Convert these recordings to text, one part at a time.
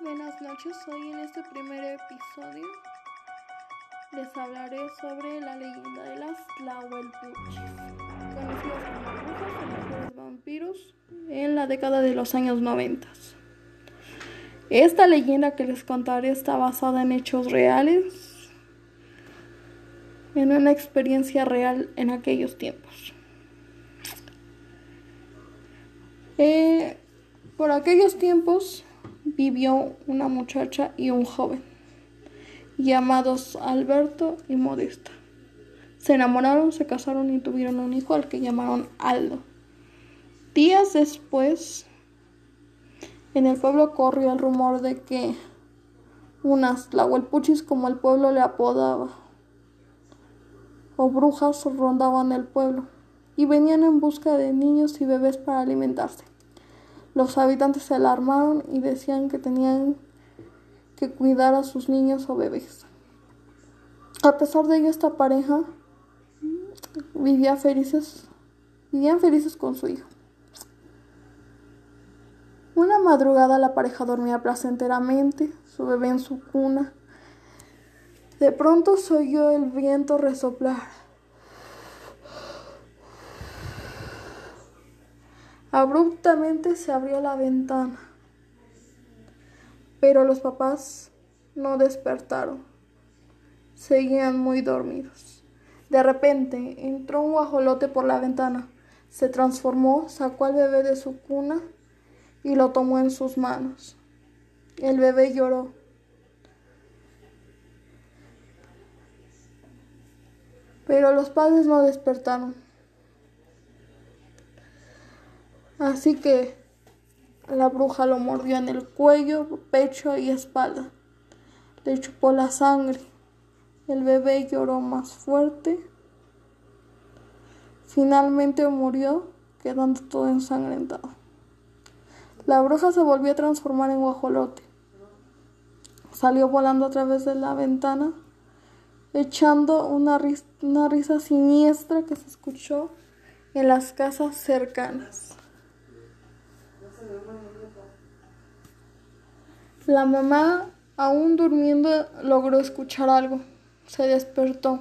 Buenas noches, hoy en este primer episodio les hablaré sobre la leyenda de las Tlahuelpuchis, conocidas como brujas vampiros en la década de los años 90. Esta leyenda que les contaré está basada en hechos reales, en una experiencia real en aquellos tiempos. Eh, por aquellos tiempos vivió una muchacha y un joven, llamados Alberto y Modesta. Se enamoraron, se casaron y tuvieron un hijo al que llamaron Aldo. Días después, en el pueblo corrió el rumor de que unas tlahuelpuchis, como el pueblo le apodaba, o brujas rondaban el pueblo y venían en busca de niños y bebés para alimentarse. Los habitantes se alarmaron y decían que tenían que cuidar a sus niños o bebés. A pesar de ello, esta pareja vivía felices, vivían felices con su hijo. Una madrugada la pareja dormía placenteramente, su bebé en su cuna. De pronto se oyó el viento resoplar Abruptamente se abrió la ventana, pero los papás no despertaron. Seguían muy dormidos. De repente entró un guajolote por la ventana, se transformó, sacó al bebé de su cuna y lo tomó en sus manos. El bebé lloró. Pero los padres no despertaron. Así que la bruja lo mordió en el cuello, pecho y espalda. Le chupó la sangre. El bebé lloró más fuerte. Finalmente murió, quedando todo ensangrentado. La bruja se volvió a transformar en guajolote. Salió volando a través de la ventana, echando una, una risa siniestra que se escuchó en las casas cercanas. La mamá, aún durmiendo, logró escuchar algo. Se despertó.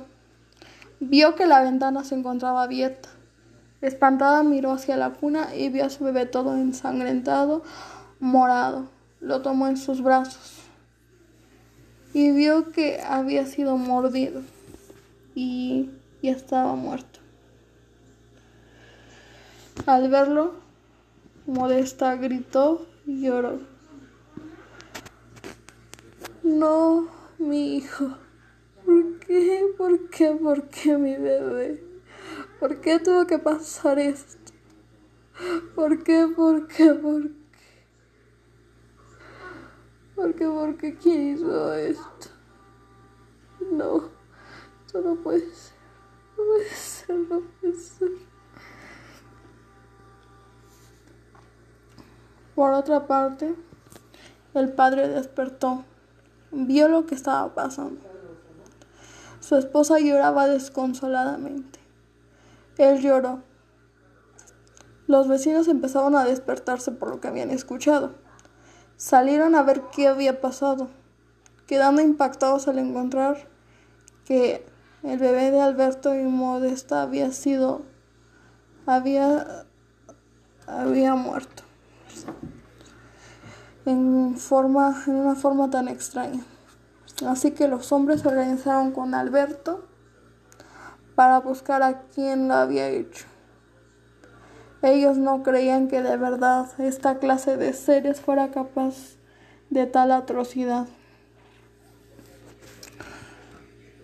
Vio que la ventana se encontraba abierta. Espantada miró hacia la cuna y vio a su bebé todo ensangrentado, morado. Lo tomó en sus brazos y vio que había sido mordido y, y estaba muerto. Al verlo, Modesta gritó y lloró. No, mi hijo. ¿Por qué? ¿Por qué? ¿Por qué mi bebé? ¿Por qué tuvo que pasar esto? ¿Por qué? ¿Por qué? ¿Por qué? ¿Por qué? ¿Por qué? ¿Quién hizo esto? No, esto no puede ser. No puede ser, no puede ser. Por otra parte, el padre despertó, vio lo que estaba pasando. Su esposa lloraba desconsoladamente. Él lloró. Los vecinos empezaron a despertarse por lo que habían escuchado. Salieron a ver qué había pasado, quedando impactados al encontrar que el bebé de Alberto y Modesta había sido había había muerto en, forma, en una forma tan extraña. Así que los hombres se organizaron con Alberto para buscar a quien lo había hecho. Ellos no creían que de verdad esta clase de seres fuera capaz de tal atrocidad.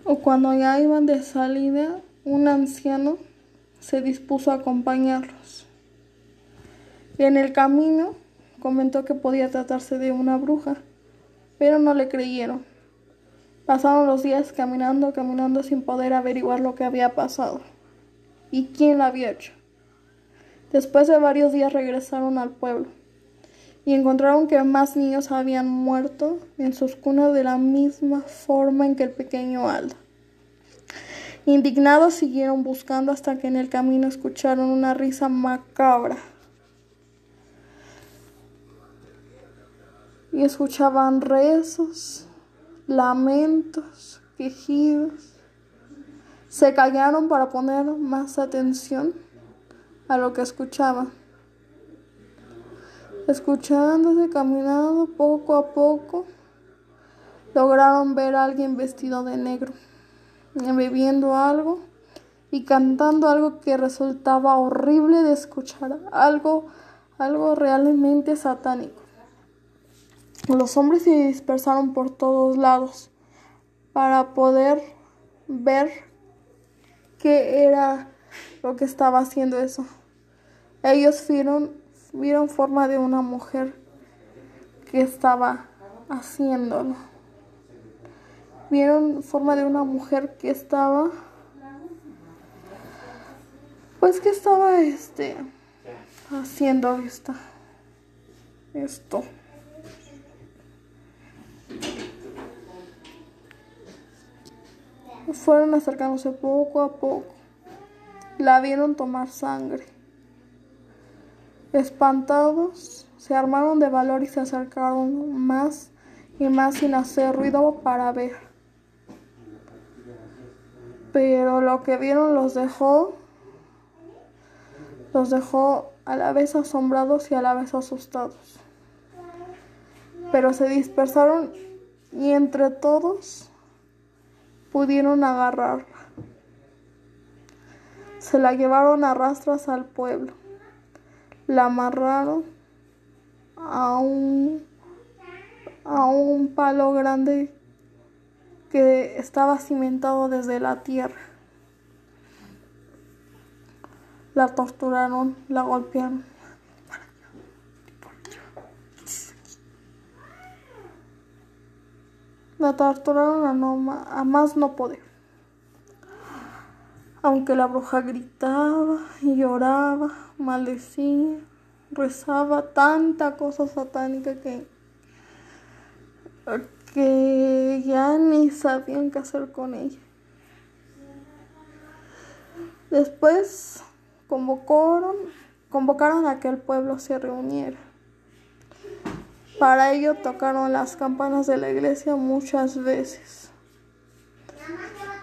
O cuando ya iban de salida, un anciano se dispuso a acompañarlos. En el camino comentó que podía tratarse de una bruja, pero no le creyeron. Pasaron los días caminando, caminando sin poder averiguar lo que había pasado y quién lo había hecho. Después de varios días regresaron al pueblo y encontraron que más niños habían muerto en sus cunas de la misma forma en que el pequeño Aldo. Indignados siguieron buscando hasta que en el camino escucharon una risa macabra y escuchaban rezos, lamentos, quejidos. Se callaron para poner más atención a lo que escuchaban. Escuchándose, caminando poco a poco, lograron ver a alguien vestido de negro, bebiendo algo y cantando algo que resultaba horrible de escuchar, algo, algo realmente satánico. Los hombres se dispersaron por todos lados para poder ver qué era lo que estaba haciendo eso. Ellos vieron, vieron forma de una mujer que estaba haciéndolo. Vieron forma de una mujer que estaba pues que estaba este haciendo esta esto fueron acercándose poco a poco. La vieron tomar sangre. Espantados se armaron de valor y se acercaron más y más sin hacer ruido para ver. Pero lo que vieron los dejó los dejó a la vez asombrados y a la vez asustados. Pero se dispersaron y entre todos pudieron agarrarla. Se la llevaron a rastras al pueblo. La amarraron a un, a un palo grande que estaba cimentado desde la tierra. La torturaron, la golpearon. La torturaron a, no, a más no poder. Aunque la bruja gritaba y lloraba, maldecía, rezaba tanta cosa satánica que, que ya ni sabían qué hacer con ella. Después convocaron, convocaron a que el pueblo se reuniera. Para ello tocaron las campanas de la iglesia muchas veces.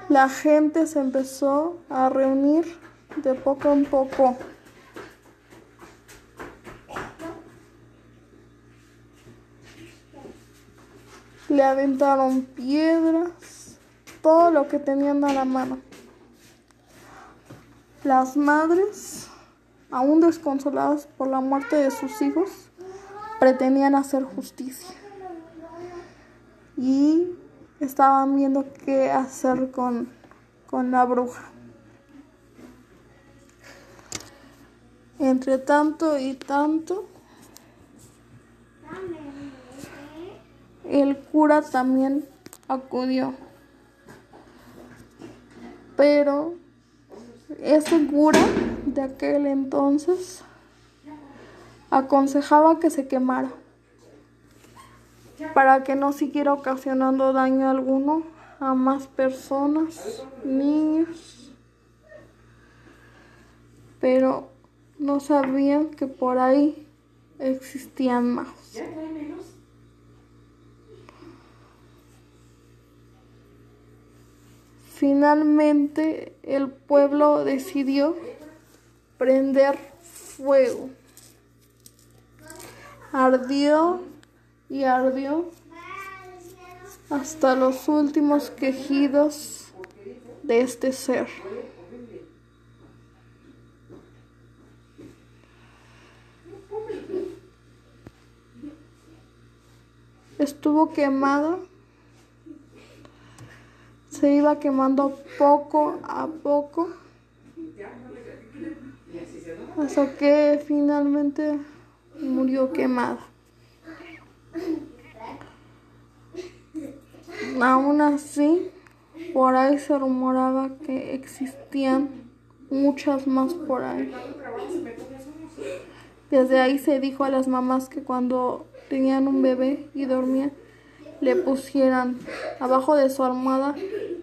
La gente se empezó a reunir de poco en poco. Le aventaron piedras, todo lo que tenían a la mano. Las madres, aún desconsoladas por la muerte de sus hijos, pretendían hacer justicia y estaban viendo qué hacer con, con la bruja. Entre tanto y tanto, el cura también acudió, pero ese cura de aquel entonces aconsejaba que se quemara para que no siguiera ocasionando daño alguno a más personas, niños, pero no sabían que por ahí existían más. Finalmente el pueblo decidió prender fuego. Ardió y ardió hasta los últimos quejidos de este ser. Estuvo quemada se iba quemando poco a poco hasta que finalmente murió quemada. Aún así, por ahí se rumoraba que existían muchas más por ahí. Desde ahí se dijo a las mamás que cuando tenían un bebé y dormían, le pusieran abajo de su almohada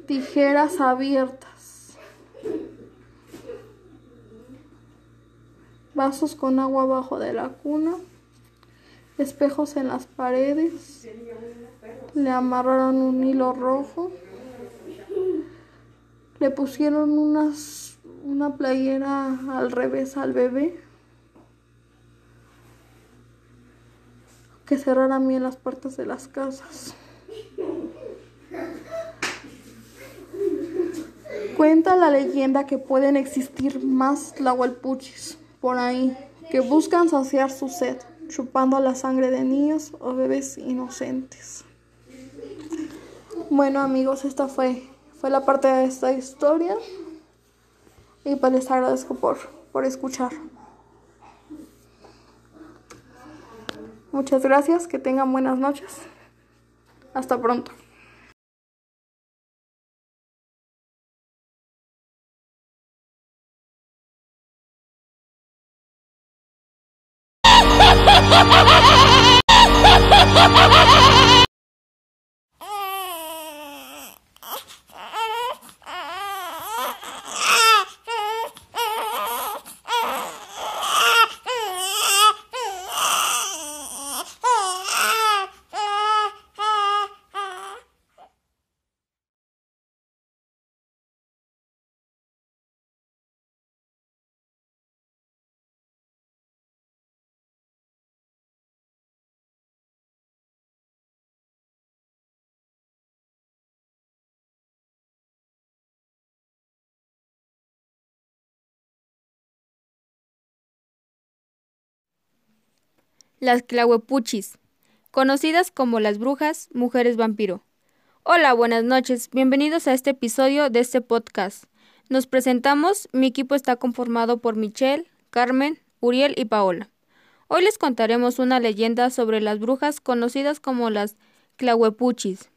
tijeras abiertas, vasos con agua abajo de la cuna espejos en las paredes, le amarraron un hilo rojo, le pusieron unas, una playera al revés al bebé, que cerraran bien las puertas de las casas. Cuenta la leyenda que pueden existir más tlahuelpuchis por ahí, que buscan saciar su sed, chupando la sangre de niños o bebés inocentes. Bueno amigos, esta fue, fue la parte de esta historia y pues les agradezco por, por escuchar. Muchas gracias, que tengan buenas noches. Hasta pronto. ha ha ha! Las clahuepuchis, conocidas como las brujas, mujeres vampiro. Hola, buenas noches, bienvenidos a este episodio de este podcast. Nos presentamos, mi equipo está conformado por Michelle, Carmen, Uriel y Paola. Hoy les contaremos una leyenda sobre las brujas conocidas como las clahuepuchis.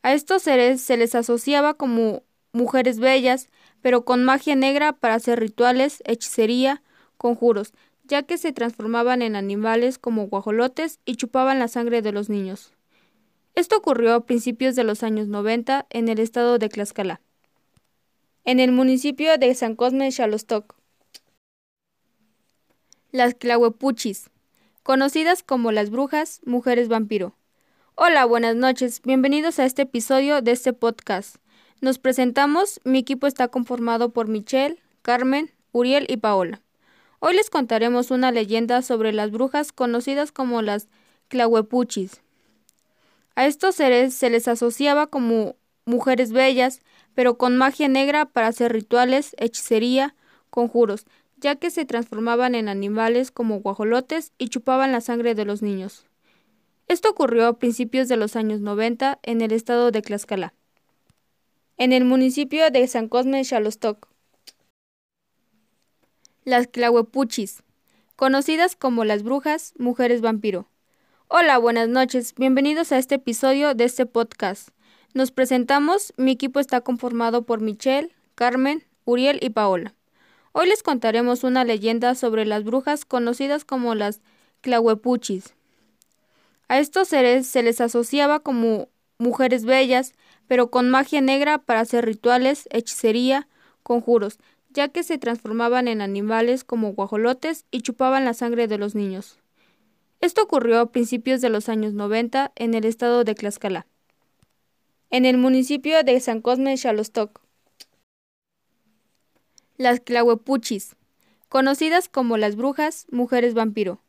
A estos seres se les asociaba como mujeres bellas, pero con magia negra para hacer rituales, hechicería, conjuros, ya que se transformaban en animales como guajolotes y chupaban la sangre de los niños. Esto ocurrió a principios de los años 90 en el estado de Tlaxcala, en el municipio de San Cosme Xalostoc. Las clahuepuchis, conocidas como las brujas, mujeres vampiro. Hola, buenas noches, bienvenidos a este episodio de este podcast. Nos presentamos, mi equipo está conformado por Michelle, Carmen, Uriel y Paola. Hoy les contaremos una leyenda sobre las brujas conocidas como las clahuepuchis. A estos seres se les asociaba como mujeres bellas, pero con magia negra para hacer rituales, hechicería, conjuros, ya que se transformaban en animales como guajolotes y chupaban la sangre de los niños. Esto ocurrió a principios de los años 90 en el estado de Tlaxcala, en el municipio de San Cosme Xalostoc. Las clahuepuchis, conocidas como las brujas, mujeres vampiro. Hola, buenas noches, bienvenidos a este episodio de este podcast. Nos presentamos, mi equipo está conformado por Michelle, Carmen, Uriel y Paola. Hoy les contaremos una leyenda sobre las brujas conocidas como las clahuepuchis. A estos seres se les asociaba como mujeres bellas, pero con magia negra para hacer rituales, hechicería, conjuros, ya que se transformaban en animales como guajolotes y chupaban la sangre de los niños. Esto ocurrió a principios de los años 90 en el estado de Tlaxcala, en el municipio de San Cosme Xalostoc. Las clahuepuchis, conocidas como las brujas, mujeres vampiro.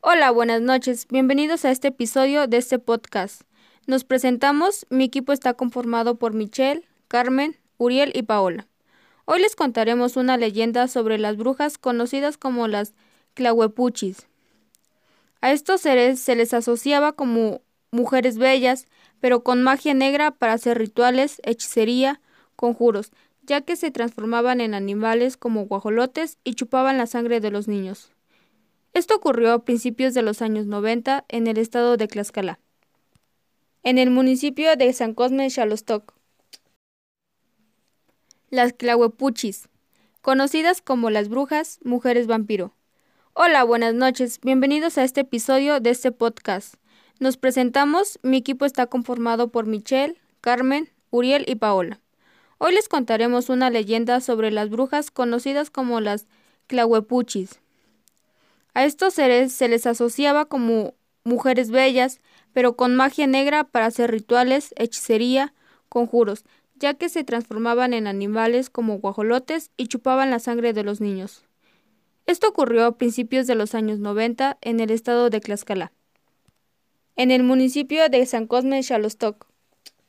Hola, buenas noches, bienvenidos a este episodio de este podcast. Nos presentamos, mi equipo está conformado por Michelle, Carmen, Uriel y Paola. Hoy les contaremos una leyenda sobre las brujas conocidas como las clahuepuchis. A estos seres se les asociaba como mujeres bellas, pero con magia negra para hacer rituales, hechicería, conjuros, ya que se transformaban en animales como guajolotes y chupaban la sangre de los niños. Esto ocurrió a principios de los años 90 en el estado de Tlaxcala, en el municipio de San Cosme Xalostoc. Las clahuepuchis, conocidas como las brujas, mujeres vampiro. Hola, buenas noches, bienvenidos a este episodio de este podcast. Nos presentamos, mi equipo está conformado por Michelle, Carmen, Uriel y Paola. Hoy les contaremos una leyenda sobre las brujas conocidas como las clahuepuchis. A estos seres se les asociaba como mujeres bellas, pero con magia negra para hacer rituales, hechicería, conjuros, ya que se transformaban en animales como guajolotes y chupaban la sangre de los niños. Esto ocurrió a principios de los años 90 en el estado de Tlaxcala. En el municipio de San Cosme Xalostoc,